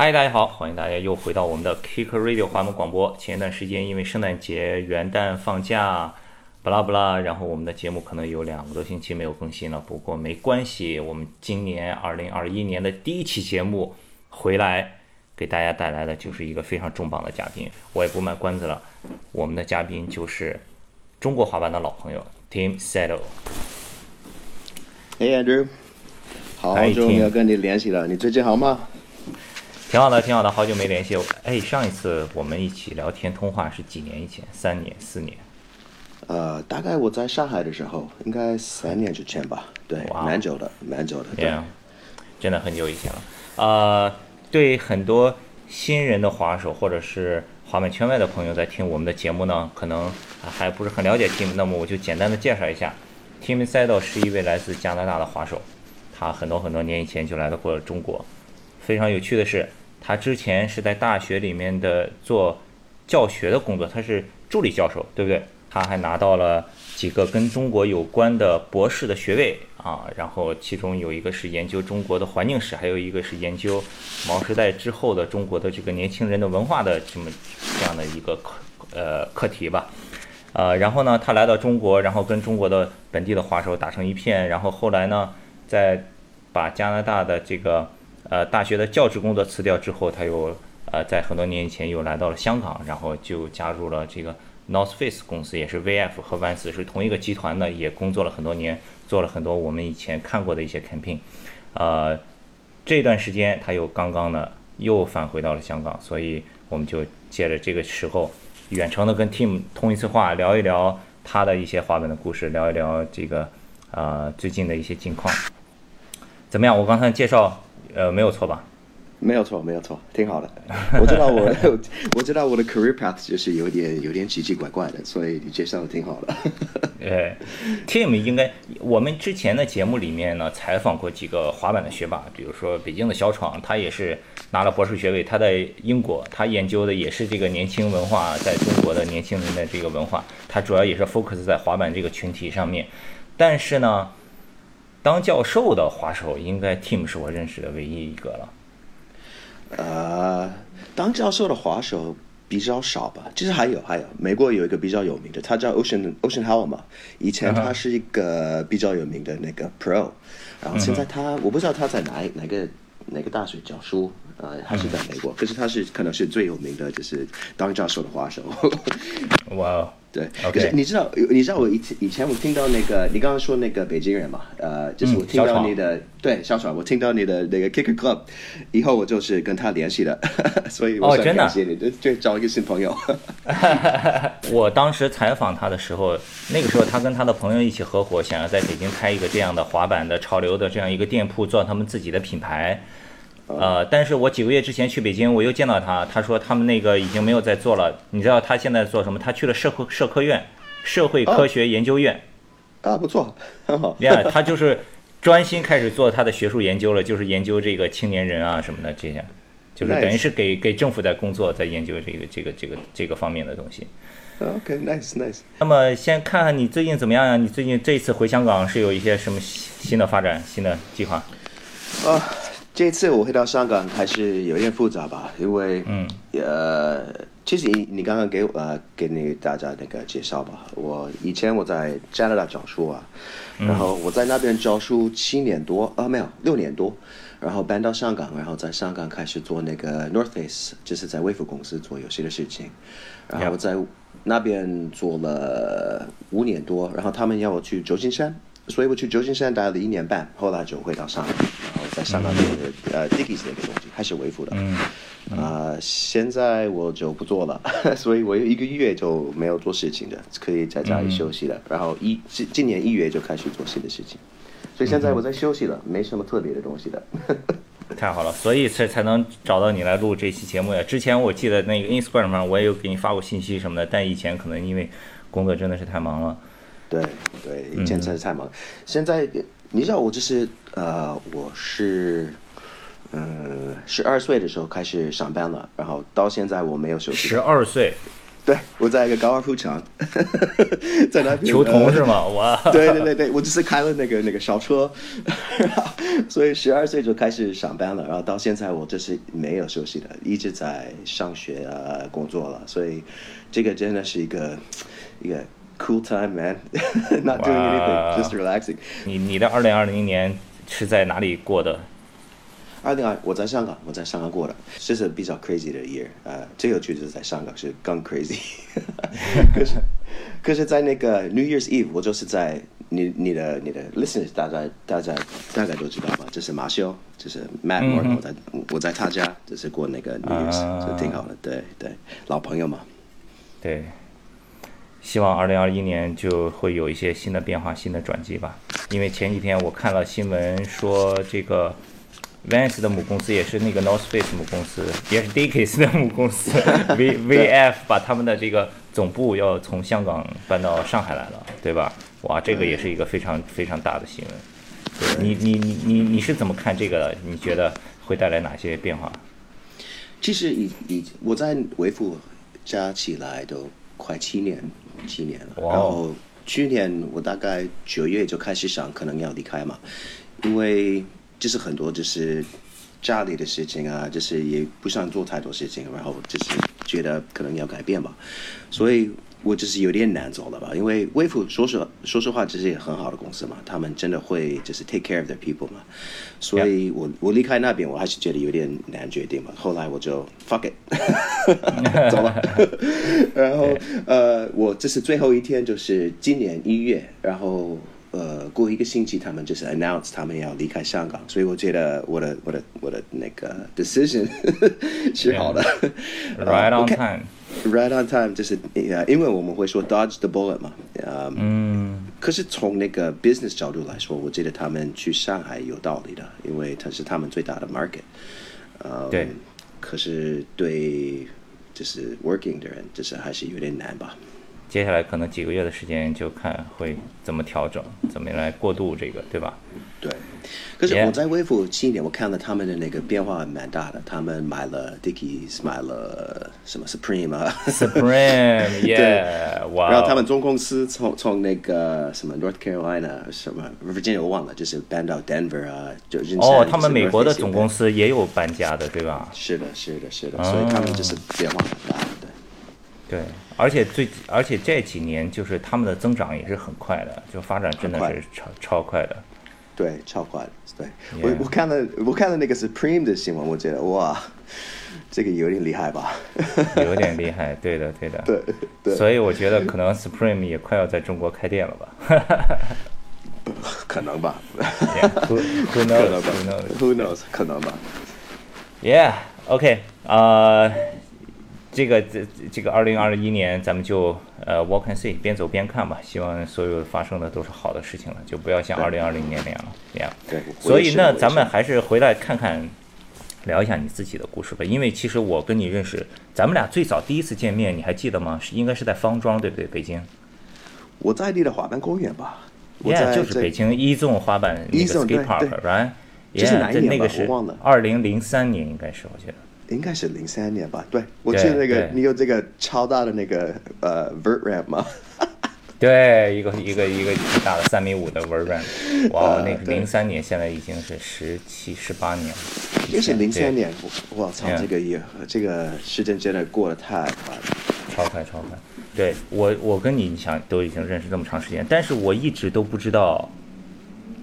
嗨，大家好，欢迎大家又回到我们的 Kick Radio 华门广播。前一段时间因为圣诞节、元旦放假，不拉不拉，然后我们的节目可能有两个多星期没有更新了。不过没关系，我们今年二零二一年的第一期节目回来，给大家带来的就是一个非常重磅的嘉宾。我也不卖关子了，我们的嘉宾就是中国滑板的老朋友 Tim Settle。Hey Andrew，好久没有跟你联系了，你最近好吗？挺好的，挺好的，好久没联系。哎，上一次我们一起聊天通话是几年以前？三年、四年？呃，大概我在上海的时候，应该三年之前吧。对，蛮久的，蛮久的。对 Yeah，真的很久以前了。呃，对很多新人的滑手或者是滑板圈外的朋友在听我们的节目呢，可能啊还不是很了解 Tim，那么我就简单的介绍一下，Tim Settle 是一位来自加拿大的滑手，他很多很多年以前就来到过中国。非常有趣的是，他之前是在大学里面的做教学的工作，他是助理教授，对不对？他还拿到了几个跟中国有关的博士的学位啊，然后其中有一个是研究中国的环境史，还有一个是研究毛时代之后的中国的这个年轻人的文化的这么这样的一个课呃课题吧。呃，然后呢，他来到中国，然后跟中国的本地的滑手打成一片，然后后来呢，在把加拿大的这个呃大学的教职工作辞掉之后，他又呃在很多年以前又来到了香港，然后就加入了这个 North Face 公司，也是 VF 和 Vans 是同一个集团的，也工作了很多年，做了很多我们以前看过的一些 campaign。呃，这段时间他又刚刚呢又返回到了香港，所以我们就借着这个时候，远程的跟 Tim 通一次话，聊一聊他的一些滑板的故事，聊一聊这个呃最近的一些近况。怎么样？我刚才介绍呃没有错吧？没有错，没有错，挺好的。我知道我 我知道我的 career path 就是有点有点奇奇怪怪的，所以你介绍的挺好的。呃，Tim 应该，我们之前的节目里面呢，采访过几个滑板的学霸，比如说北京的小闯，他也是拿了博士学位，他在英国，他研究的也是这个年轻文化，在中国的年轻人的这个文化，他主要也是 focus 在滑板这个群体上面。但是呢，当教授的滑手，应该 Tim 是我认识的唯一一个了。呃，当教授的滑手比较少吧，其实还有还有，美国有一个比较有名的，他叫 Ocean Ocean Howell 嘛，以前他是一个比较有名的那个 Pro，然后现在他我不知道他在哪哪个哪个大学教书，呃，他是在美国，可是他是可能是最有名的就是当教授的滑手。哇哦，对 OK 可是你知道，你知道我以前以前我听到那个，你刚刚说那个北京人嘛，呃，就是我听到你的、对小爽，我听到你的那个 Kicker Club，以后我就是跟他联系的，所以我真的感谢你，就就找一个新朋友。我当时采访他的时候，那个时候他跟他的朋友一起合伙，想要在北京开一个这样的滑板的潮流的这样一个店铺，做他们自己的品牌。呃，但是我几个月之前去北京，我又见到他，他说他们那个已经没有在做了。你知道他现在做什么？他去了社科社科院，社会科学研究院。啊，不错，很好。呀、他就是专心开始做他的学术研究了，就是研究这个青年人啊什么的这些，就是等于是给给政府在工作，在研究这个这个这个这个方面的东西。OK，nice nice。那么先看看你最近怎么样呀？你最近这一次回香港是有一些什么新新的发展、新的计划？啊，这次我回到香港还是有点复杂吧，因为嗯。呃，其实你你刚刚给我呃给你大家那个介绍吧，我以前我在加拿大教书啊，然后我在那边教书七年多啊，没有六年多，然后搬到香港，然后在香港开始做那个 North Face，就是在微服公司做游戏的事情，然后我在那边做了五年多，然后他们要我去旧金山。所以我去旧金山待了一年半，后来就回到香港，然后在香港做的呃 Dickies 那个东西，开始维护的。嗯啊、现在我就不做了，所以我有一个月就没有做事情的，可以在家里休息了。然后一今今年一月就开始做新的事情，所以现在我在休息了，没什么特别的东西的。太好了，所以才才能找到你来录这期节目呀。之前我记得那个 Instagram 上我也有给你发过信息什么的，但以前可能因为工作真的是太忙了。对对，以前真是太忙。现在你知道我就是呃，我是呃十二岁的时候开始上班了，然后到现在我没有休息。十二岁，对，我在一个高尔夫场，在那边球童呃是吗？我，对对对对，我就是开了那个那个小车，所以十二岁就开始上班了，然后到现在我就是没有休息的，一直在上学啊工作了，所以这个真的是一个一个 cool time man，not doing anything，just relaxing。你你的二零二零年是在哪里过的？二零二，我在香港，我在香港过的，这是比较 crazy 的 year，呃，最有趣就是在香港是更 crazy，可是 可是，在那个 New Year's Eve，我就是在你你的你的 listeners，大家大家大概都知道吧，这是马修，这是 Matt 我在我在他家，就是过那个 New Year's，、啊。就挺好的，对对，老朋友嘛，对，希望二零二一年就会有一些新的变化、新的转机吧。因为前几天我看了新闻说，这个 Vans 的母公司也是那个 North Face 母公司，也是 Dickies 的母公司 V VF 把他们的这个总部要从香港搬到上海来了，对吧？哇，这个也是一个非常非常大的新闻。对你你你你你是怎么看这个的？你觉得会带来哪些变化？其实你你我在维富加起来都快七年，七年了。然后去年我大概九月就开始想可能要离开嘛，因为就是很多就是家里的事情啊，就是也不想做太多事情，然后就是觉得可能要改变吧，所以。我就是有点难走了吧，因为微服说实说实话，这是一个很好的公司嘛，他们真的会就是 take care of their people 嘛，所以我我离开那边，我还是觉得有点难决定嘛。后来我就 fuck it，走了。然后 呃，我这是最后一天，就是今年一月，然后呃，过一个星期他们就是 announce 他们要离开香港，所以我觉得我的我的我的那个 decision 是好的。Right 呃 on time。Right on time，就是呃，因为我们会说 dodge the bullet 嘛，呃，嗯，可是从那个 business 角度来说，我觉得他们去上海有道理的，因为它是他们最大的 market。呃，对。可是对，就是 working 的人，就是还是有点难吧。接下来可能几个月的时间，就看会怎么调整，怎么来过渡这个，对吧？对，可是我在微服七年，我看了他们的那个变化蛮大的。他们买了 Dickies，买了什么 Supreme 啊 Supreme，yeah，哇！然后他们总公司从从那个什么 North Carolina 什么 Virginia 我忘了，就是搬到 Denver 啊，就人哦，他们美国的总公司司也有搬家的，对吧？是的，是的，是的，哦所以他们就是变化很大的。对对，而且最而且这几年就是他们的增长也是很快的，就发展真的很是超超快的。对，超快的。对 Yeah 我我看了我看了那个 Supreme 的新闻，我觉得哇，这个有点厉害吧？有点厉害，对的，对的。对对，所以我觉得可能 Supreme 也快要在中国开店了吧 可能吧，？Yeah，Who who 可 knows？能吧 Who knows？可能吧。Yeah，OK，、呃，这个这这个二零二一年咱们就呃 walk and see，边走边看吧。希望所有发生的都是好的事情了，就不要像对二零二零年那样了。Yeah，对，所以呢，也是我也咱们还是回来看看，聊一下你自己的故事吧。因为其实我跟你认识，咱们俩最早第一次见面，你还记得吗？是应该是在方庄，对不对？北京我在你的滑板公园吧？我，Yeah，就是北京一纵滑板那个 skate park，对 right？这是 Yeah，哪一年吧那个是二零零三年，应该是我觉得。应该是零三年吧？对，我记得那个你有这个超大的那个呃 vert ramp 吗？对，一个一个一个挺大的三米五的 vert ramp，哇，呃那零三年，现在已经是十七、十八年了。应该是零三，年，我我操这个也这个时间真的过得太快了。超快超快。对我，我跟你，你想都已经认识这么长时间，但是我一直都不知道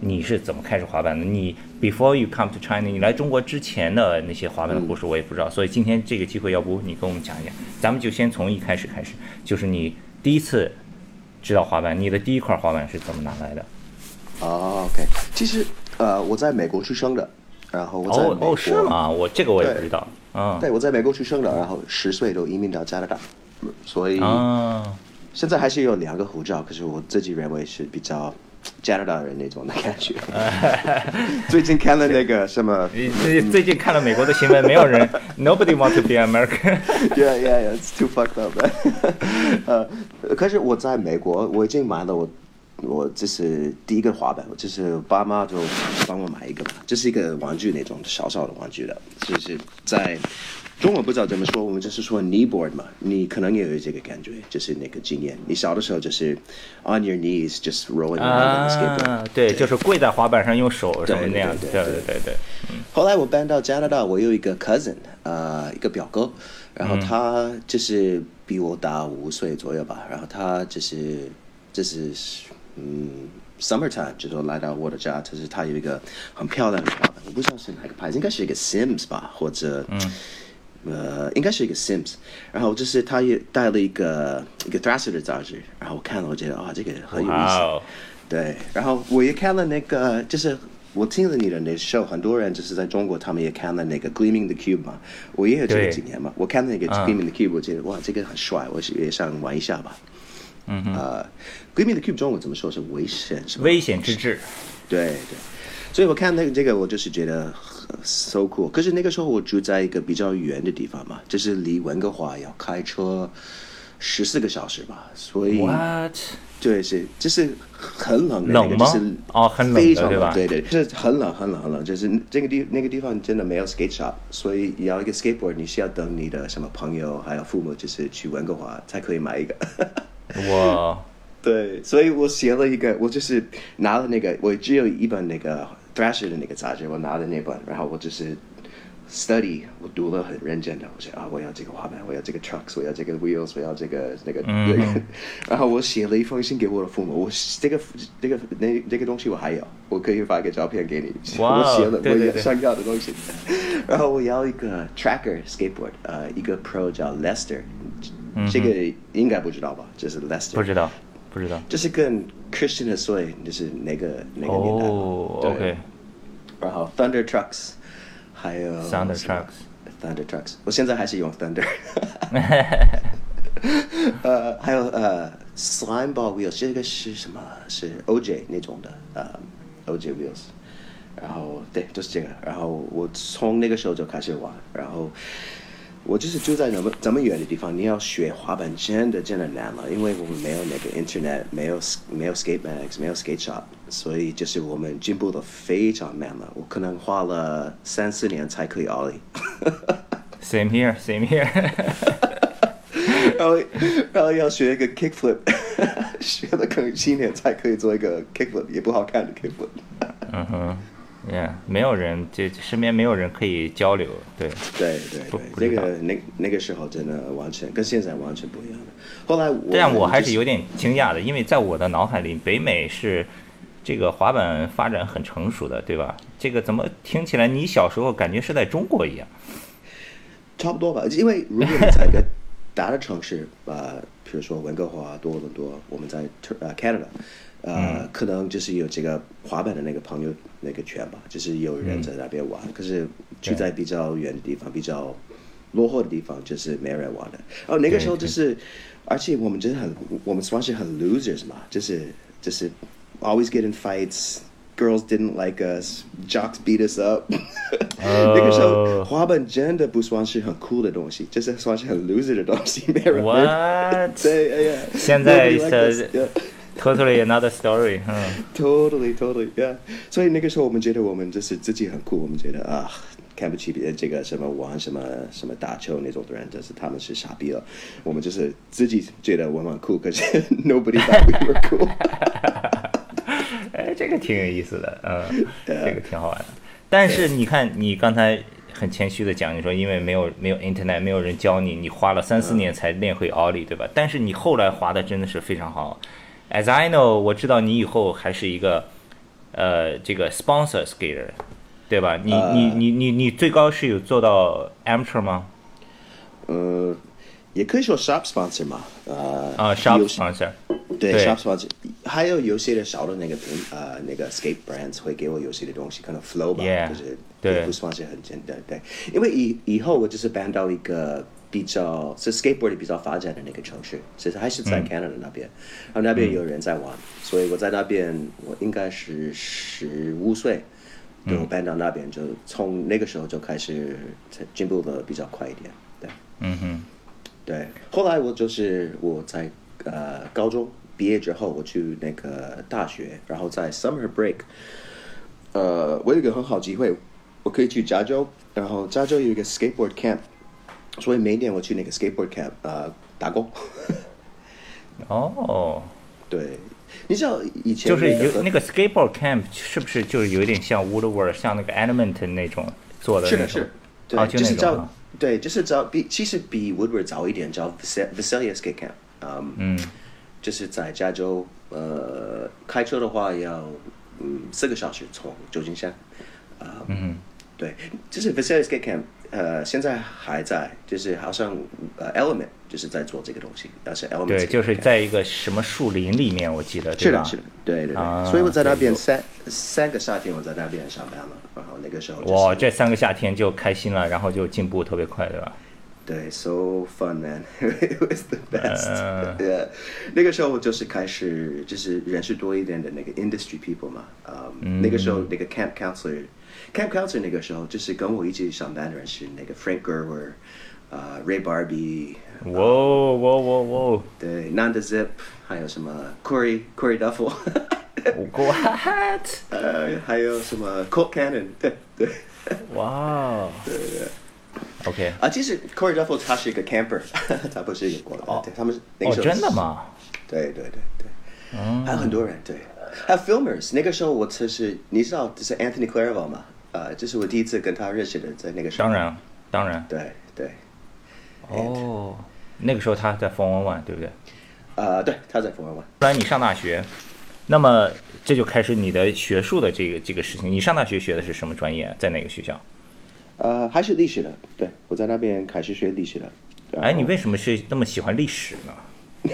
你是怎么开始滑板的。你 before you come to China，你来中国之前的那些滑板的故事我也不知道，所以今天这个机会，要不你跟我们讲一讲？咱们就先从一开始开始，就是你第一次知道滑板，你的第一块滑板是怎么拿来的？哦，OK，其实呃我在美国出生的，然后我在美国哦哦，是吗？我这个我也不知道。嗯。对，我在美国出生的，然后十岁就移民到加拿大，所以啊，现在还是有两个护照，可是我自己认为是比较加拿大人那种的感觉。最近看了那个什么你最最近看了美国的新闻，没有人，Nobody want to be American。，Yeah Yeah Yeah，it's too fucked up 呃，可是我在美国，我已经买了我我这是第一个滑板，就是爸妈就帮我买一个嘛，这是一个玩具那种小小的玩具的，就是在中文不知道怎么说，我们就是说 kneeboard 嘛，你可能也有这个感觉，就是那个经验。你小的时候就是 on your knees just rolling around the skateboard，、啊，对，就是跪在滑板上用手什么那样，对对对对。后来我搬到加拿大，我有一个 cousin，呃，一个表哥，然后他就是比我大五岁左右吧，然后他就是就是嗯，summertime 就说来到我的家，就是他有一个很漂亮的滑板，我不知道是哪个牌子，应该是一个 Sims 吧，或者呃，应该是一个 Sims，然后就是他也带了一个一个 Thrasher 的杂志，然后我看了，我觉得啊，这个很有意思。对，然后我也看了那个，就是我听了你的那 show，很多人就是在中国，他们也看了那个 Gleaming the Cube 嘛，我也有这个对经验嘛，我看了那个嗯 Gleaming the Cube，我觉得哇，这个很帅，我也想玩一下吧。嗯，Gleaming the Cube 中文怎么说是危险是吧？危险之至，对对，所以我看那个这个，我就是觉得很 so cool。可是那个时候我住在一个比较远的地方嘛，就是离温哥华要开车十四个小时吧，所以？对是就是很冷的那个，冷吗就是哦很冷的非常冷，对对，就是很冷很冷很冷，就是这个地那个地方真的没有 skate shop，所以要一个 skateboard，你需要等你的什么朋友还有父母，就是去温哥华才可以买一个。哇 对，所以我写了一个，我就是拿了那个，我只有一本那个 Thrasher 的那个杂志，我拿了那本，然后我就是 study，我读了很认真的，我说啊，我要这个滑板，我要这个 trucks，我要这个 wheels，我要这个那个那个，然后我写了一封信给我的父母，我这个这个那这个东西我还有，我可以发个照片给你，我写了我想要的东西，然后我要一个 tracker skateboard，呃，一个 pro 叫 Lester，这个应该不知道吧？这是 Lester，不知道不知道，就是跟 Christian 的 Soy 就是哪个哪个年代对，OK，然后 Thunder Trucks，还有 Thunder Trucks Thunder Trucks，我现在还是用 Thunder。呃，还有呃 Slime Ball Wheels，这个是什么？是 OJ 那种的，呃 OJ Wheels。然后对，就是这个。然后我从那个时候就开始玩，然后我就是住在那么这么远的地方，你要学滑板真的真的难了，因为我们没有那个 Internet，没有没有 skate mags，没有 skate shop，所以就是我们进步的非常慢了。我可能花了三四年才可以 ollie。Same here, same here 然后，然后要学一个 kickflip，学了可能七年才可以做一个 kickflip，也不好看的 kickflip。嗯哼，Yeah，没有人，这身边没有人可以交流，对，对对对，那个那那个时候真的完全跟现在完全不一样的。后来我但我还是有点惊讶的，因为在我的脑海里，北美是这个滑板发展很成熟的，对吧？这个怎么听起来你小时候感觉是在中国一样？差不多吧，因为如果你在一个大的城市，呃，比如说温哥华、多伦多，我们在呃 Canada，呃，可能就是有这个滑板的那个朋友那个圈吧，就是有人在那边玩。可是住在比较远的地方、比较落后的地方，就是没人玩的。哦，那个时候就是，而且我们真的很，我们算是很 losers 嘛，就是就是 always get in fights。Girls didn't like us, jocks beat us up。那个时候滑板真的不算是很酷的东西，就是算是很 loser 的东西，没人。What？对，哎呀，现在 Nobody liked 的 us, yeah. Totally another story，嗯，Totally, totally, yeah. 所以那个时候我们觉得我们就是自己很酷，我们觉得啊，看不起别人这个什么玩什么什么打球那种的人，就是他们是傻逼了。我们就是自己觉得我们很酷，可是 nobody thought we were cool。哎，这个挺有意思的，嗯，这个挺好玩的。但是你看，你刚才很谦虚的讲，你说因为没有没有 internet，没有人教你，你花了三四年才练会 ollie，，对吧？但是你后来滑的真的是非常好。As I know，我知道你以后还是一个呃这个 sponsor skater，对吧？你你你你你最高是有做到 amateur 吗？呃，也可以说 shop sponsor 嘛，呃，啊，shop sponsor，对对 shop sponsor，还有有些的小的那个平呃那个 skate brands 会给我有些的东西，可能 flow 吧 Yeah，就是对也不算是很简单，对，因为以以后我就是搬到一个比较是 skateboard 比较发展的那个城市，其实还是在 Canada 那边，然后那边有人在玩，所以我在那边我应该是十五岁。对，我搬到那边就从那个时候就开始才进步的比较快一点，对。嗯哼，对，后来我就是我在呃高中毕业之后，我去那个大学，然后在 summer break，呃，我有一个很好机会，我可以去加州，然后加州有一个 skateboard camp，所以每年我去那个 skateboard camp 呃打工。哦，对，你知道以前就是那个有那个 skateboard camp 是不是就是有点像 Woodward，像那个 Element 那种做的那种？是的是，对，啊，就就是叫那种啊。对，就是叫比其实比 Woodward 早一点，叫 Visalia Skate Camp，嗯，嗯，就是在加州，呃，开车的话要嗯四个小时从旧金山，啊、嗯，对，就是 Skate Camp，呃，现在还在，就是好像呃 Element 就是在做这个东西，但是 Element 对，就是在一个什么树林里面，我记得，对吧？是的，是的，对对对，啊所以我在那边三三个夏天我在那边上班了，然后那个时候、就是、哇，这三个夏天就开心了，然后就进步特别快，对吧？对，so fun man, it was the best. 嗯 yeah，那个时候我就是开始就是认识多一点的那个 industry people 嘛，啊、那个时候那个 camp counselor，camp counselor 那个时候就是跟我一起上班的人是那个 Frank Gerwer，啊、Ray Barbie，哇哇哇哇对，Nanda Zip，还有什么 Corey Corey Duffel，，what？呃，还有什么 Colt Cannon，对对。哇，OK，啊，其实 Corey Duffel 他是一个 camper，他不是一个国哦对，他们是那哦，个时候真的吗？对对对对，还有很多人对，还有 filmers。那个时候我其实你知道这是 Anthony Clairvaux 吗？呃，这是我第一次跟他认识的，在那个时候。当。然，当然。对对，哦，那个时候他在 Form One，对不对？呃，对，他在 Formula One。后来你上大学，那么这就开始你的学术的这个这个事情。你上大学学的是什么专业？在哪个学校？呃，还是历史的，对我在那边开始学历史的。哎，你为什么是那么喜欢历史呢？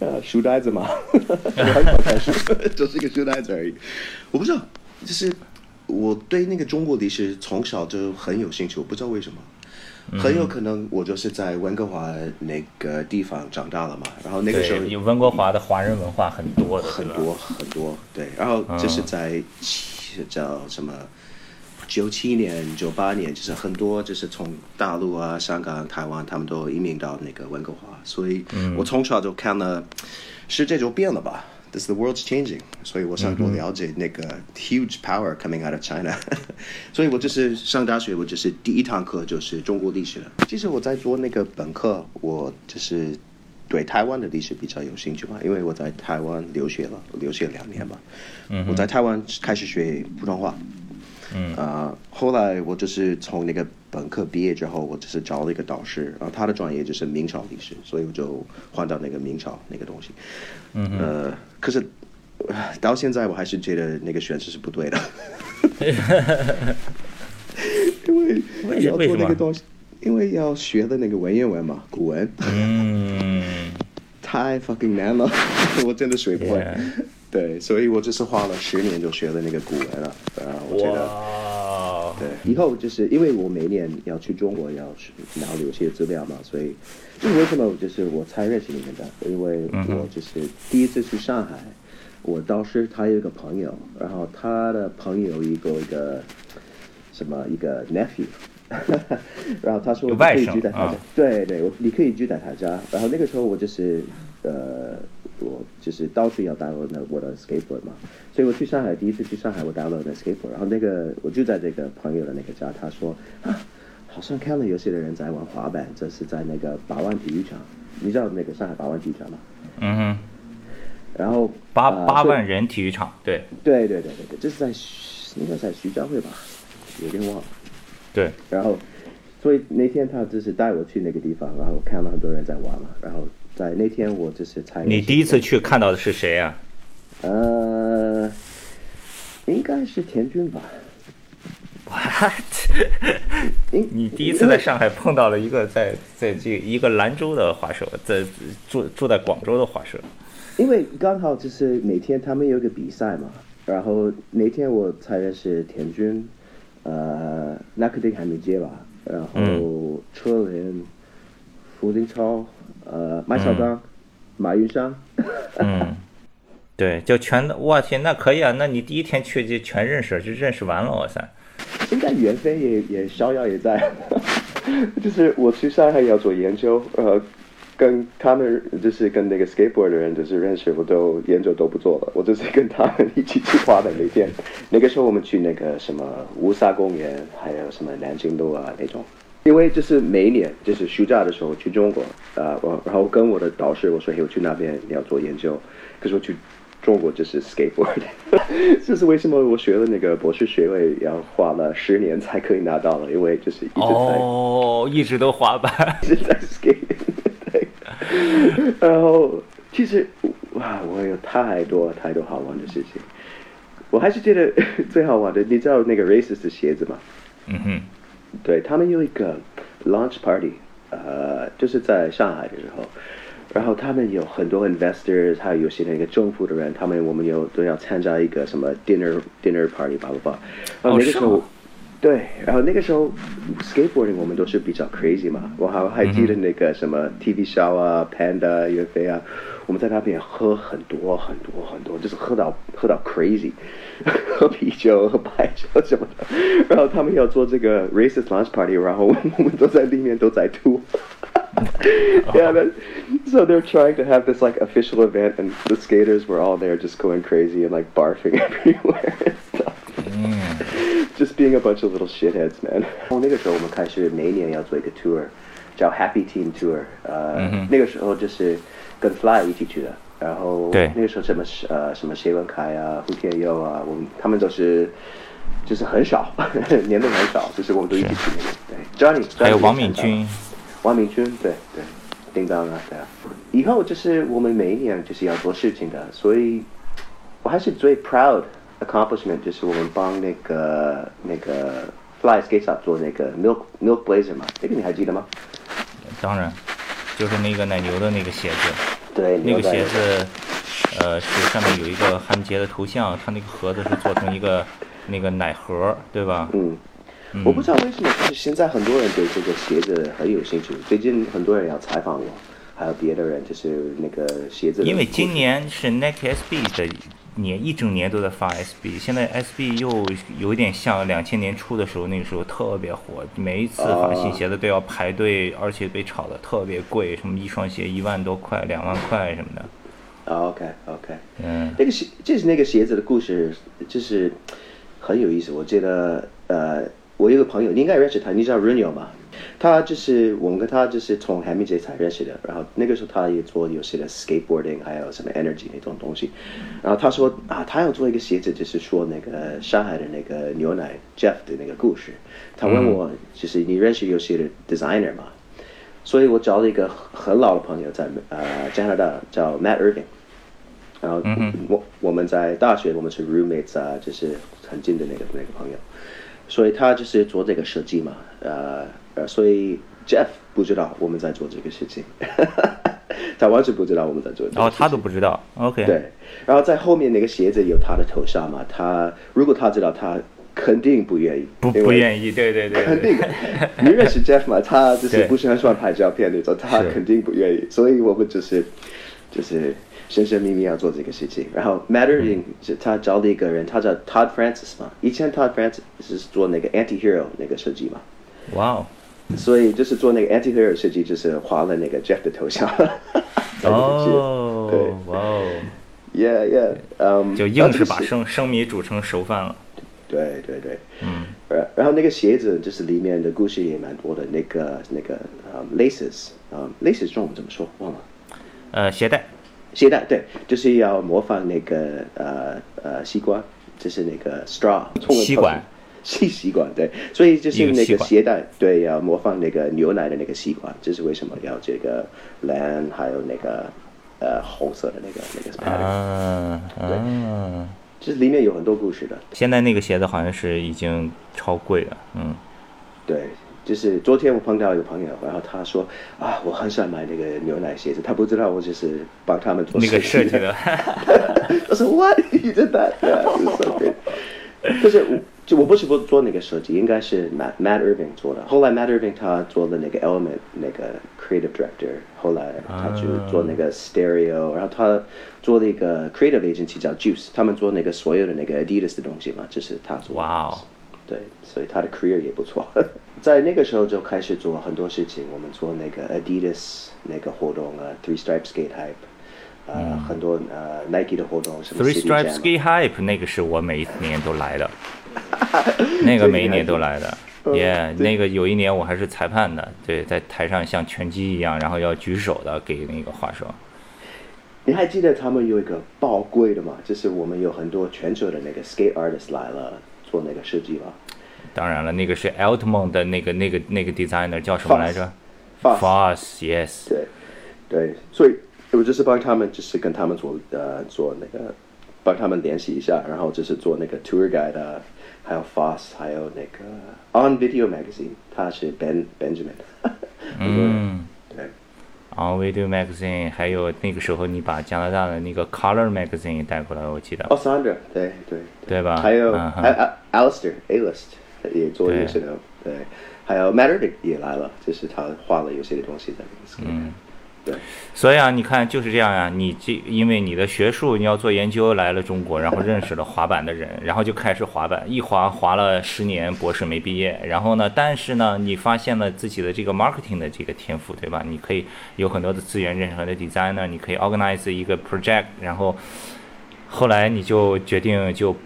呃，书呆子嘛，就是一个书呆子而已。我不知道，就是我对那个中国历史从小就很有兴趣，我不知道为什么。很有可能我就是在温哥华那个地方长大了嘛，然后那个时候对，有温哥华的华人文化很多的，很多很多，对，然后就是在七叫什么九七年、九八年，就是很多就是从大陆啊、香港、台湾，他们都移民到那个温哥华，所以我从小就看了世界就变了吧。This the world's changing，所以我想多了解那个 huge power coming out of China，所以我就是上大学，我就是第一堂课就是中国历史了。其实我在做那个本科，我就是对台湾的历史比较有兴趣嘛，因为我在台湾留学了，我留学两年嘛。嗯，我在台湾开始学普通话。嗯啊、后来我就是从那个本科毕业之后，我就是找了一个导师，然后他的专业就是明朝历史，所以我就换到那个明朝那个东西。嗯呃，可是呃到现在我还是觉得那个选择是不对的，因为为要做那个东西，因为要学的那个文言文嘛，古文。嗯，太 fucking 难了，我真的学不会。对，所以我就是花了十年就学了那个古文了。啊，我觉得，哇，对，以后就是因为我每年要去中国要去拿留些资料嘛，所以就是为什么就是我才认识你们的，因为我就是第一次去上海，我当时他有一个朋友，然后他的朋友一个一个什么一个 nephew。然后他说你可以住在他家啊，对对，我你可以住在他家。然后那个时候我就是呃，我就是到处要 download 那我的 skateboard 嘛，所以我去上海第一次去上海，我 download 那 skateboard。然后那个我就在这个朋友的那个家，他说啊，好像看了有些的人在玩滑板，这是在那个八万体育场，你知道那个上海八万体育场吗？嗯哼，然后八八万人体育场，对对对对对对，这是在徐应该在徐家汇吧，有点忘了。对，然后，所以那天他就是带我去那个地方，然后看到很多人在玩嘛，然后在那天我就是才你第一次去看到的是谁啊？呃，应该是田军吧，What？你第一次在上海碰到了一个在在这一个兰州的滑手，在住住在广州的滑手。因为刚好就是每天他们有个比赛嘛，然后那天我才认识田军，呃，那肯定还没接吧，然后车林、胡林超，呃，马小刚、马云山，嗯，对，就全我天，那可以啊，那你第一天去就全认识，就认识完了，哇塞！现在袁飞也也逍遥也在，就是我去上海要做研究，呃，跟他们就是跟那个 skateboard 的人就是认识，我都研究都不做了，我就是跟他们一起去滑的每天。那个时候我们去那个什么乌沙公园，还有什么南京路啊那种。因为就是每一年就是暑假的时候去中国啊，我然后跟我的导师我说，嘿，我去那边你要做研究，可是我去。中国就是 skateboard，这是为什么我学了那个博士学位要花了十年才可以拿到了，因为就是一直在哦，一直都滑板，一直在 skate，对。然后其实哇，我有太多太多好玩的事情，我还是觉得最好玩的，你知道那个 Races 的鞋子吗？嗯哼，对他们有一个 launch party，呃，就是在上海的时候。然后他们有很多 investors，还有有些那个政府的人，他们我们有都要参加一个什么 dinner dinner party 吧吧吧。然后那个时候，对，然后那个时候 skateboarding 我们都是比较 crazy 嘛。我还还记得那个什么 TV show 啊，Panda 岳飞啊，我们在那边喝很多很多很多，就是喝到喝到 crazy，喝啤酒喝白酒什么的。然后他们要做这个 racist lunch party，然后我们都在里面都在吐。yeah, that, so they're trying to have this like official event, and the skaters were all there just going crazy and like barfing everywhere and stuff. Mm. Just being a bunch of little shitheads, man. 那个时候我们开始每一年要做一个 tour，叫 Happy Team Tour。呃，嗯、那个时候就是跟 Fly 一起去的。然后对那个时候什么呃什么谢文凯啊、胡天佑啊，我们他们都是就是很少，年龄很少，就是我们都一起去那个。对，Johnny，还有王敏君。王敏君，对对，叮当啊，对啊。以后就是我们每一年就是要做事情的，所以我还是最 proud accomplishment 就是我们帮那个那个 Fly Skate Shop 做那个 Milk Milk Blazer 嘛，这个你还记得吗？当然，就是那个奶牛的那个鞋子。对，那个鞋子，呃，是上面有一个韩杰的头像，它那个盒子是做成一个那个奶盒，对吧？嗯。我不知道为什么，就是现在很多人对这个鞋子很有兴趣。最近很多人要采访我，还有别的人，就是那个鞋子。因为今年是 Nike SB 的年，一整年都在发 SB。现在 SB 又有点像两千年初的时候，那个时候特别火，每一次发新鞋子都要排队，而且被炒的特别贵，什么一双鞋一万多块、两万块什么的。OK OK，嗯，那个鞋，就是那个鞋子的故事，就是很有意思。我记得，呃。我有个朋友，你应该认识他，你知道 Reno 吗？他就是我们跟他就是从海明节才认识的，然后那个时候他也做有些的 skateboarding，还有什么 energy 那种东西。然后他说啊，他要做一个鞋子，就是说那个上海的那个牛奶 Jeff 的那个故事。他问我，就是你认识有些的 designer 吗？所以我找了一个很老的朋友在呃加拿大，叫 Matt Irving。然后我我们在大学我们是 roommates 啊，就是很近的那个那个朋友。所以他就是做这个设计嘛，呃呃，所以 Jeff 不知道我们在做这个事情，他完全不知道我们在做。哦，他都不知道，OK。对，然后在后面那个鞋子有他的头像嘛，他如果他知道，他肯定不愿意，不不愿意，对对对，肯定。你认识 Jeff 嘛？他 就是不是很喜欢拍照片那种，他肯定不愿意。所以我们就是就是。神神秘秘要做这个事情，然后 Mattering 是他找了一个人，他叫 Todd Francis 嘛，以前 Todd Francis 是做那个 Anti-Hero 那个设计嘛。哇哦！所以就是做那个 Anti-Hero 设计，就是画了那个 Jeff 的头像。哦，对，哇哦！Yeah, yeah，嗯，就硬是把生生米煮成熟饭了。对对对，嗯。然后那个鞋子就是里面的故事也蛮多的，那个那个呃 laces，呃 laces 中文怎么说？忘了。呃，鞋带。鞋带对，就是要模仿那个呃呃西瓜，就是那个 straw 吸管，吸吸管对，所以就是那个鞋带对，要模仿那个牛奶的那个吸管，这是为什么要这个蓝还有那个呃红色的那个那个 pattern，嗯嗯，就是里面有很多故事的。现在那个鞋子好像是已经超贵了，嗯，对。就是昨天我碰到一个朋友，然后他说啊，我很想买那个牛奶鞋子，他不知道我就是帮他们做那个设计的。我说 What you did that? 就是就我不是不做那个设计，应该是 Matt Matt Irving 做的。后来 Matt Irving 他做了那个 Element 那个 Creative Director，后来他就做那个 Stereo，然后他做了一个 Creative Agency 叫 Juice，他们做那个所有的那个 Adidas 的东西嘛，就是他做。哇哦。对，所以他的 career 也不错。在那个时候就开始做很多事情，我们做那个 Adidas 那个活动啊，Three Stripes Skate Hype，呃，很多呃 Nike 的活动，什么 Three Stripes Ski Hype 那个是我每一年都来的，那个每一年都来的。耶、对那个有一年我还是裁判的，对，在台上像拳击一样，然后要举手的给那个滑手。你还记得他们有一个爆贵的吗？就是我们有很多全球的那个 skate artist 来了做那个设计吗。当然了，那个是 Altman 的那个那个那个 designer 叫什么来着 Foss，yes，对，对，所以我就是帮他们，就是跟他们做呃做那个，帮他们联系一下，然后就是做那个 tour guide 啊，还有 Foss，还有那个 On Video Magazine，他是 Ben Benjamin，嗯对，On Video Magazine，还有那个时候你把加拿大的那个 Color Magazine 也带过来，我记得，哦 Sandra，对对对吧？还有嗯哼还有 Al- Alistair A List 也做对有些的，对，还有 Matter 也来了，就是他画了有些的东西在那个 skate，嗯所以啊，你看就是这样呀、你这因为你的学术你要做研究来了中国，然后认识了滑板的人，然后就开始滑板，一滑滑了十年，博士没毕业。然后呢，但是呢，你发现了自己的这个 marketing 的这个天赋，对吧？你可以有很多的资源，认识很多 designer，你可以 organize 一个 project，然后后来你就决定就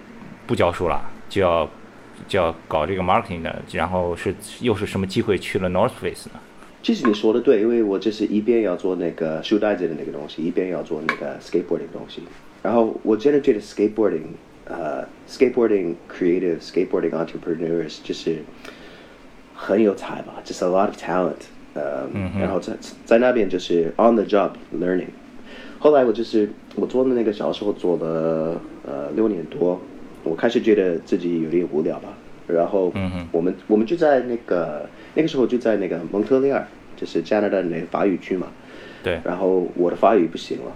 不教书了，就要就要搞这个 marketing 的，然后是又是什么机会去了 North Face 呢？其实你说的对，因为我就是一边要做那个书袋子的那个东西，一边要做那个 skateboarding 的东西。然后我真的觉得 skateboarding，呃，skateboarding creative skateboarding entrepreneurs 就是很有才吧，就是 a lot of talent。呃，然后在在那边就是 on the job learning。后来我就是我做的那个小时候做了呃六年多，我开始觉得自己有点无聊吧。然后我们我们就在那个那个时候就在那个蒙特利尔，就是加拿大那个法语区嘛。对，然后我的法语不行了，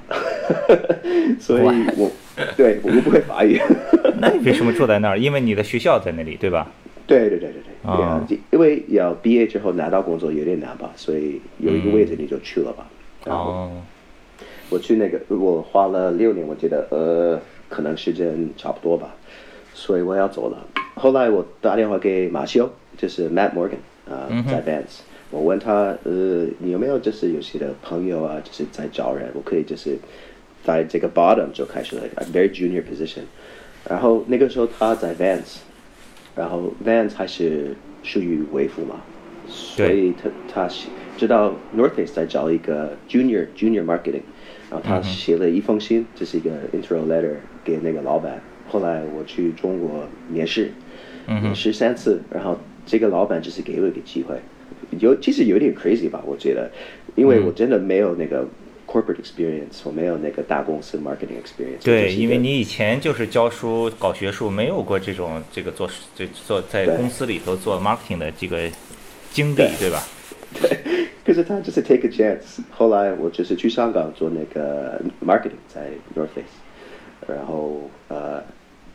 所以我对我们不会法语。那你为什么住在那儿？因为你的学校在那里，对吧？对对对对对，啊，因为要毕业之后拿到工作有点难吧，所以有一个位置你就去了吧。然后哦，我去那个，我花了六年，我觉得呃，可能时间差不多吧，所以我要走了。后来我打电话给马修，就是 Matt Morgan 啊、在 Vans，我问他呃，你有没有就是有些的朋友啊，就是在找人，我可以就是在这个 bottom 就开始了，a very junior position。然后那个时候他在 Vans，然后 Vans 还是属于维服嘛，所以他他是知道 North Face 在找一个 junior junior marketing，然后他写了一封信，这是一个 intro letter 给那个老板。后来我去中国面试，面试三次，然后这个老板只是给我一个机会，有其实有点 crazy 吧，我觉得，因为我真的没有那个 corporate experience，我没有那个大公司 marketing experience 对，因为你以前就是教书搞学术，没有过这种这个做这做在公司里头做 marketing 的这个经历，对。吧？对。吧？可是他就是 take a chance。后来我就是去香港做那个 marketing，在 North Face，然后呃，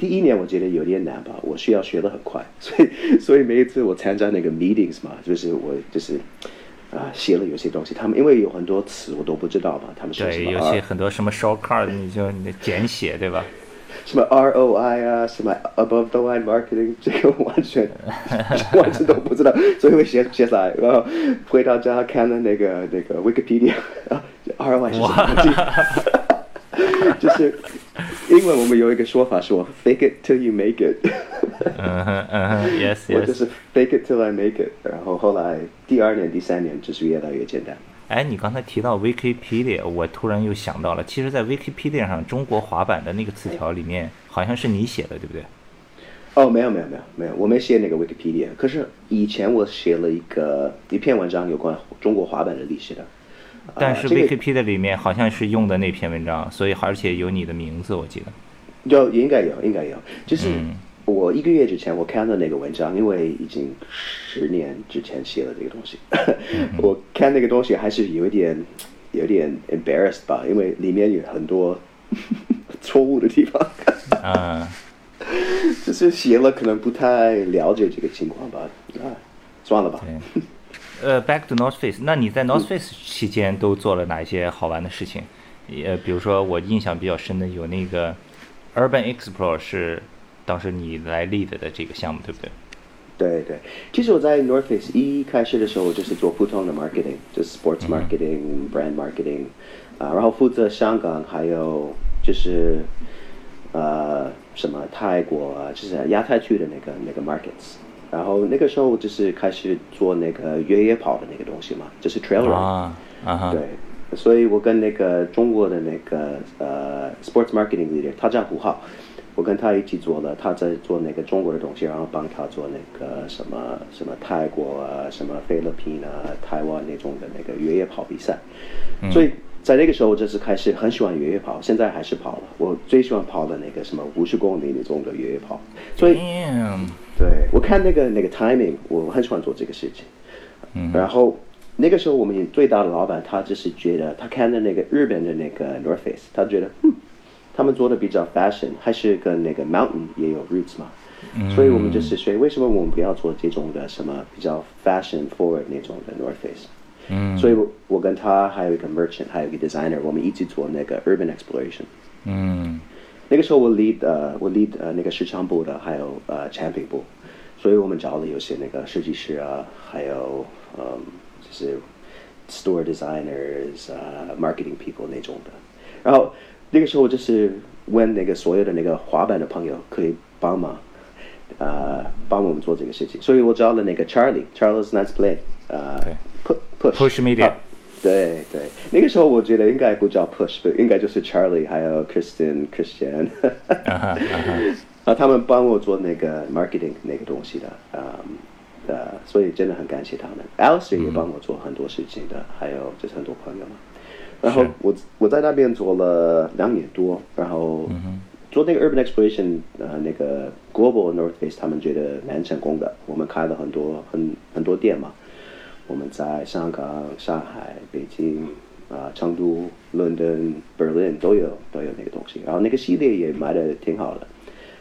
第一年我觉得有点难吧，我需要学得很快，所以所以每一次我参加那个 meetings 嘛，就是我就是啊、写了有些东西，他们因为有很多词我都不知道嘛，他们说什对，么有些很多什么 short card 你就你得简写，对吧？什么 ROI 啊，什么 above the line marketing，这个完全 完全都不知道，所以我写写下来，然后回到家看了那个那个 Wikipedia 啊，ROI 是什么？就是英文我们有一个说法说 fake it till you make it，嗯哼嗯哼，yes 我就 yes。是 fake it till I make it，然后后来第二年、第三年就是越来越简单。哎，你刚才提到 Wikipedia，我突然又想到了，其实，在 Wikipedia 上，中国滑板的那个词条里面，好像是你写的，对不对？哦，没有没有没有没有，我没写那个 Wikipedia。可是以前我写了一个一篇文章有关中国滑板的历史的。啊但是这个 Wikipedia 里面好像是用的那篇文章，所以而且有你的名字，我记得。有应该有应该有，就是嗯。我一个月之前我看到那个文章，因为已经十年之前写了这个东西，我看那个东西还是有一点有点 embarrassed 吧，因为里面有很多错误的地方，嗯 就是写了可能不太了解这个情况吧，啊，算了吧。对。呃，Back to North Face，那你在 North Face 期间都做了哪一些好玩的事情？呃，比如说我印象比较深的有那个 Urban Explore 是当时你来 lead 的这个项目，对不对？对对，其实我在 North Face 一开始的时候，我就是做普通的 marketing，就是 sports marketing、brand marketing，啊，然后负责香港还有就是呃什么泰国啊，就是亚太区的那个那个 markets。然后那个时候就是开始做那个越野跑的那个东西嘛，就是 trail run。啊啊，对，所以我跟那个中国的那个呃 sports marketing leader，他叫胡浩，我跟他一起做了，他在做那个中国的东西，然后帮他做那个什么什么泰国啊，什么菲律宾啊、台湾那种的那个越野跑比赛。所以在那个时候，我就是开始很喜欢越野跑，现在还是跑了。我最喜欢跑的那个什么五十公里那种的越野跑，所以。Damn，对，我看那个那个 timing，我很喜欢做这个事情。嗯，然后那个时候我们最大的老板，他就是觉得他看的那个日本的那个 North Face，他觉得嗯，他们做的比较 fashion，还是跟那个 Mountain 也有 roots 嘛。所以我们就是说，为什么我们不要做这种的什么比较 fashion forward 那种的 North Face？嗯，所以我我跟他还有一个 merchant，还有一个 designer，我们一起做那个 urban exploration。嗯那个时候我 lead 呃，我 lead 呃那个市场部的，还有呃产品部，所以我们找了有些那个设计师啊，还有嗯就是 store designers 啊、marketing people 那种的。然后那个时候我就是问那个所有的那个滑板的朋友可以帮忙，呃，帮我们做这个事情。所以我找了那个 Charlie，Charles Nice Play，呃对，Push Push Media 啊对对，那个时候我觉得应该不叫 Push，不应该就是 Charlie 还有 Kristen Christian，啊哈啊哈，啊，他们帮我做那个 marketing 那个东西的，嗯，呃，所以真的很感谢他们。Alice 也帮我做很多事情的，还有就是很多朋友嘛。然后我我在那边做了两年多，然后做那个 urban exploration，呃，那个 Global North Face 他们觉得蛮成功的，我们开了很多很很多店嘛。我们在香港、上海、北京、啊、成都、伦敦、Berlin 都有都有那个东西，然后那个系列也卖的挺好的，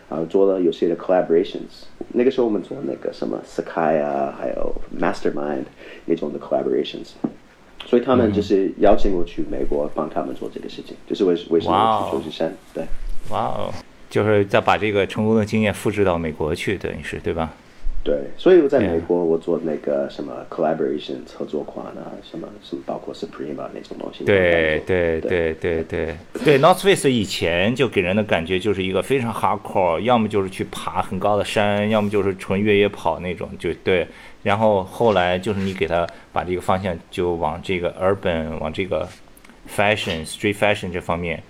然后做了有些的 collaborations。那个时候我们做那个什么 Sakai 啊，还有 Mastermind 那种的 collaborations，所以他们就是邀请我去美国帮他们做这个事情，就是为为什么去旧金山？对。哇哦，就是再把这个成功的经验复制到美国去，等于是对吧？对，所以我在美国，我做那个什么 collaborations 合作款啊，什么什么，包括 Supreme 啊那种东西。对对对对对对对，North Face 以前就给人的感觉就是一个非常 hardcore，要么就是去爬很高的山，要么就是纯越野跑那种，就对。然后后来就是你给他把这个方向就往这个 urban，往这个 fashion street fashion 这方面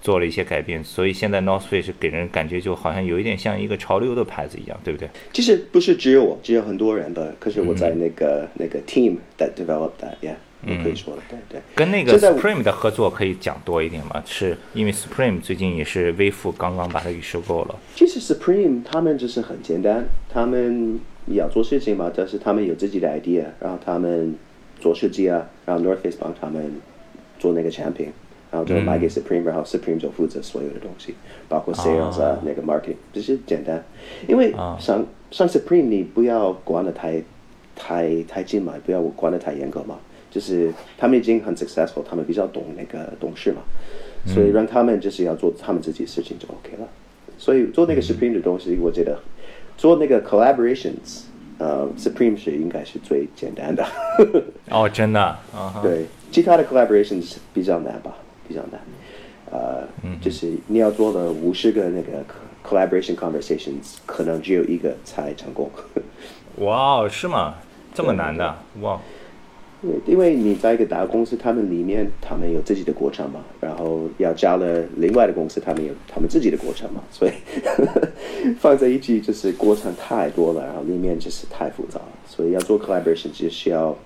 做了一些改变，所以现在 North Face 给人感觉就好像有一点像一个潮流的牌子一样，对不对？其实不是只有我，只有很多人的。可是我在那个、那个 team that developed that，yeah，、嗯可以说了，对对。跟那个 Supreme 的合作可以讲多一点吗？是因为 Supreme 最近也是微付刚刚把它给收购了。其实 Supreme 他们就是很简单，他们要做事情嘛，但是他们有自己的 idea，然后他们做设计啊，然后 North Face 帮他们做那个产品，然后就卖给 Supreme，、然后 Supreme 就负责所有的东西，包括 sales 啊，那个 marketing，就是简单。因为上、上 Supreme 你不要管的太太太近嘛，不要管的太严格嘛，就是他们已经很 successful，他们比较懂那个懂事嘛，所以让他们就是要做他们自己的事情就 OK 了。所以做那个 Supreme 的东西，我觉得做那个 collaborations，呃，Supreme 是应该是最简单的。哦，真的对，其他的 collaborations 比较难吧，比较难。呃，就是你要做的五十个那个 collaboration conversations，可能只有一个才成功。哇哦，是吗？这么难的？哇，对，因为你在一个大公司，他们里面他们有自己的过程嘛，然后要加了另外的公司，他们有他们自己的过程嘛，所以放在一起就是过程太多了，然后里面就是太复杂了，所以 要做 collaboration 就需要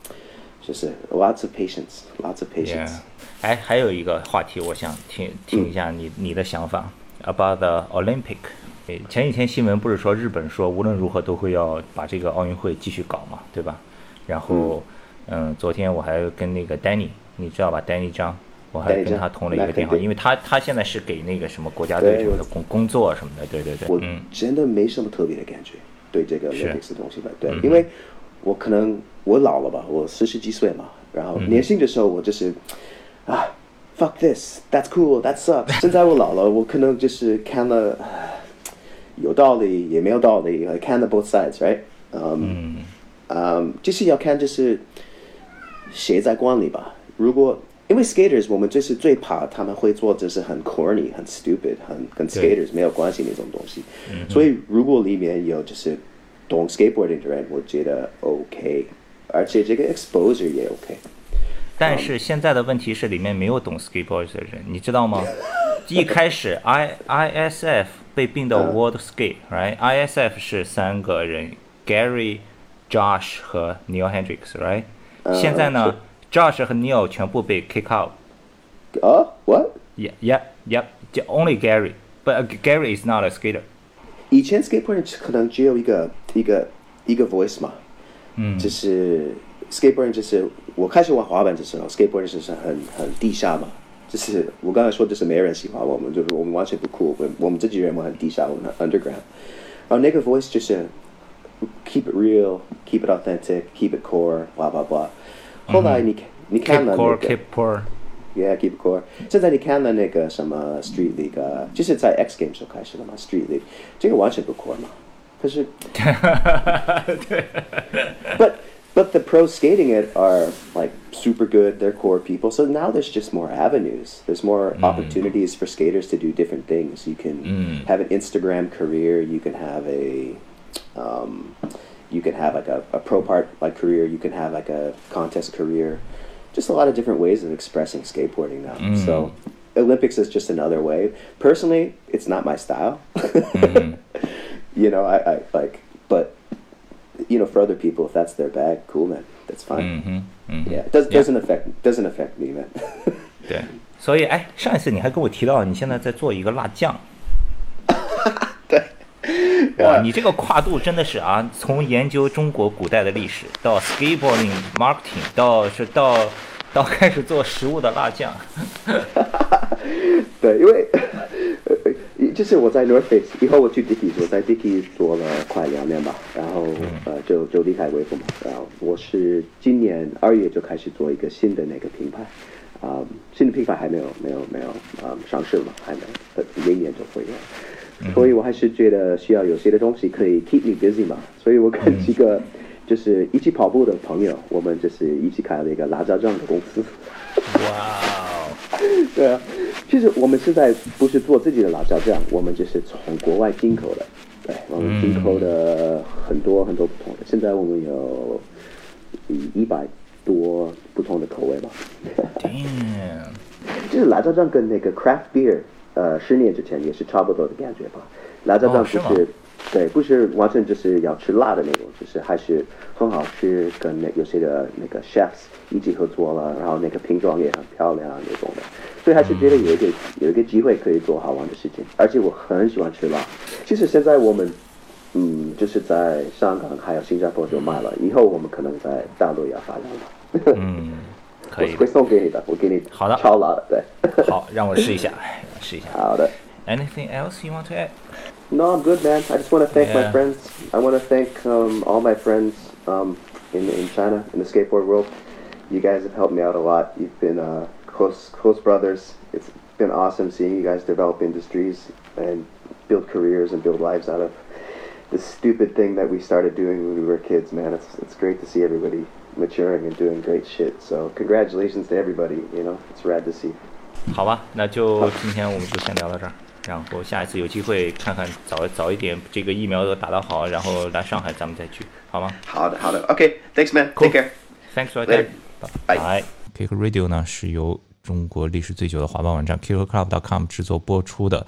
就是 lots of patience，lots of patience。Yeah，哎，还有一个话题，我想听听一下你、你的想法 about the Olympic。诶前几天新闻不是说日本说无论如何都会要把这个奥运会继续搞嘛，对吧？然后，嗯昨天我还跟那个 Danny，你知道吧？Danny 张，我还跟他通了一个电话，因为他他现在是给那个什么国家队对什么的工工作什么的，对对对，我嗯真的没什么特别的感觉对这个是 Olympics 的东西吧，对，嗯因为我可能我老了吧，我四十几岁嘛，然后年轻的时候我就是、啊，fuck this，that's cool，that sucks。现在我老了，我可能就是看了，啊有道理也没有道理，I 看了 both sides，right？嗯嗯，就是要看就是谁在管理吧。如果因为 skaters，我们就是最怕他们会做就是很 corny、很 stupid、很跟 skaters 没有关系那种东西。所以如果里面有就是懂 skateboarding 的人，我觉得 OK，而且这个 exposure 也 OK。但是现在的问题是里面没有懂 skateboard 的人，你知道吗？一开始 I ISF 被并到 World Skate，right？ISF 是三个人，Gary、Josh 和 Neil Hendricks，right？现在呢，Josh 和 Neil 全部被 kick out。啊？What？Yeah, yeah, yeah. Only Gary, but Gary is not a skater. 以前 skateboarding 可能只有一个一个一个 voice 嘛，嗯，就是 skateboarding 就是我开始玩滑板的时候，skateboarding 就是很很地下嘛，就是我刚才说就是没人喜欢我们，就是我们完全不酷，我们我们这几人我们很地下，我们很 underground，然后那个 voice 就是 keep it real，keep it authentic，keep it core，blah blah blah。后来你你看 Keep 了 core, 那 keep 个 poor. Yeah, keep it core。现在你看了那个什么 Street League 啊，就是在 X Games 时候开始的嘛，Street League，这个完全不 core 嘛。可是but but the pros skating it are like super good. They're core people. So now there's just more avenues. There's more mm. opportunities for skaters to do different things. You can mm. have an Instagram career. You can have a um, you can have like a, a pro part like career. You can have like a contest career. Just a lot of different ways of expressing skateboarding now. Mm. So Olympics is just another way. Personally, it's not my style. you know, I, I like, but you know, for other people, if that's their bag, cool, man. That's fine. Yeah, it does, doesn't affect doesn't affect me, man. 对，所以哎，上一次你还跟我提到你现在在做一个辣酱。对。哇，你这个跨度真的是啊，从研究中国古代的历史到 skateboarding marketing，到是到到开始做食物的辣酱。对，因为呃，就是我在 North Face 以后，我去 Dickies，我在 Dickies 做了快两年吧，然后、呃就就离开微风嘛，然后我是今年二月就开始做一个新的那个品牌，啊、新的品牌还没有没有没有啊、上市嘛，还没明年就会有，所以我还是觉得需要有些的东西可以 keep me busy 嘛，所以我跟几个就是一起跑步的朋友，我们就是一起开了一个辣椒酱的公司。哇。哦，对啊，其实我们现在不是做自己的辣椒酱，我们就是从国外进口的。对，我们进口的很多很多不同的。现在我们有一一百多不同的口味吧。damn，就是辣椒酱跟那个 craft beer，呃，十年之前也是差不多的感觉吧。辣椒酱不是，对，不是完全就是要吃辣的那种，就是还是很好吃，跟那有些的那个 chefs 一起合作了，然后那个瓶装也很漂亮那种的，所以还是觉得有一个、有一个机会可以做好玩的事情，而且我很喜欢吃辣。其实现在我们。嗯，就是在香港还有新加坡就卖了，以后我们可能在大陆也要发展了。嗯，可以我会送给你的，我给你好的超辣的，对。好，让我试一下，试一下。好的。Anything else you want to add？No, I'm good, man. I just want to thank Yeah. my friends. I want to thank um, all my friends um, in in China in the skateboard world. You guys have helped me out a lot. You've been uh, close close brothers. It's been awesome seeing you guys develop industries and build careers and build lives out of the stupid thing that we started doing when we were kids, man. It's it's great to see everybody maturing and doing great shit. So congratulations to everybody. You know, it's rad to see. 好吧，那就今天我们就先聊到这儿， 然后下一次有机会看看早早一点这个疫苗都打到好，然后来上海咱们再去，好吗？好的，好的，OK，Thanks、man，Take care，Thanks for that，拜拜。Kick Radio 呢是由中国历史最久的滑板网站 kickclub.com 制作播出的。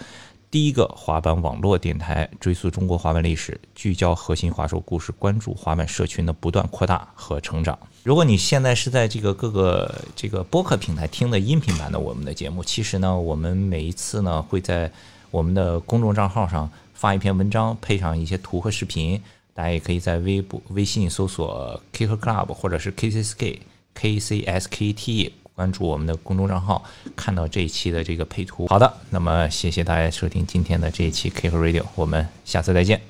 第一个滑板网络电台，追溯中国滑板历史，聚焦核心滑手故事，关注滑板社群的不断扩大和成长。如果你现在是在这个各个这个播客平台听的音频版的我们的节目，其实呢，我们每一次呢会在我们的公众账号上发一篇文章，配上一些图和视频。大家也可以在微博、微信搜索 k i c k Club 或者是 KCSK K C S K T，关注我们的公众账号，看到这一期的这个配图。好的，那么谢谢大家收听今天的这一期 K 歌 Radio，我们下次再见。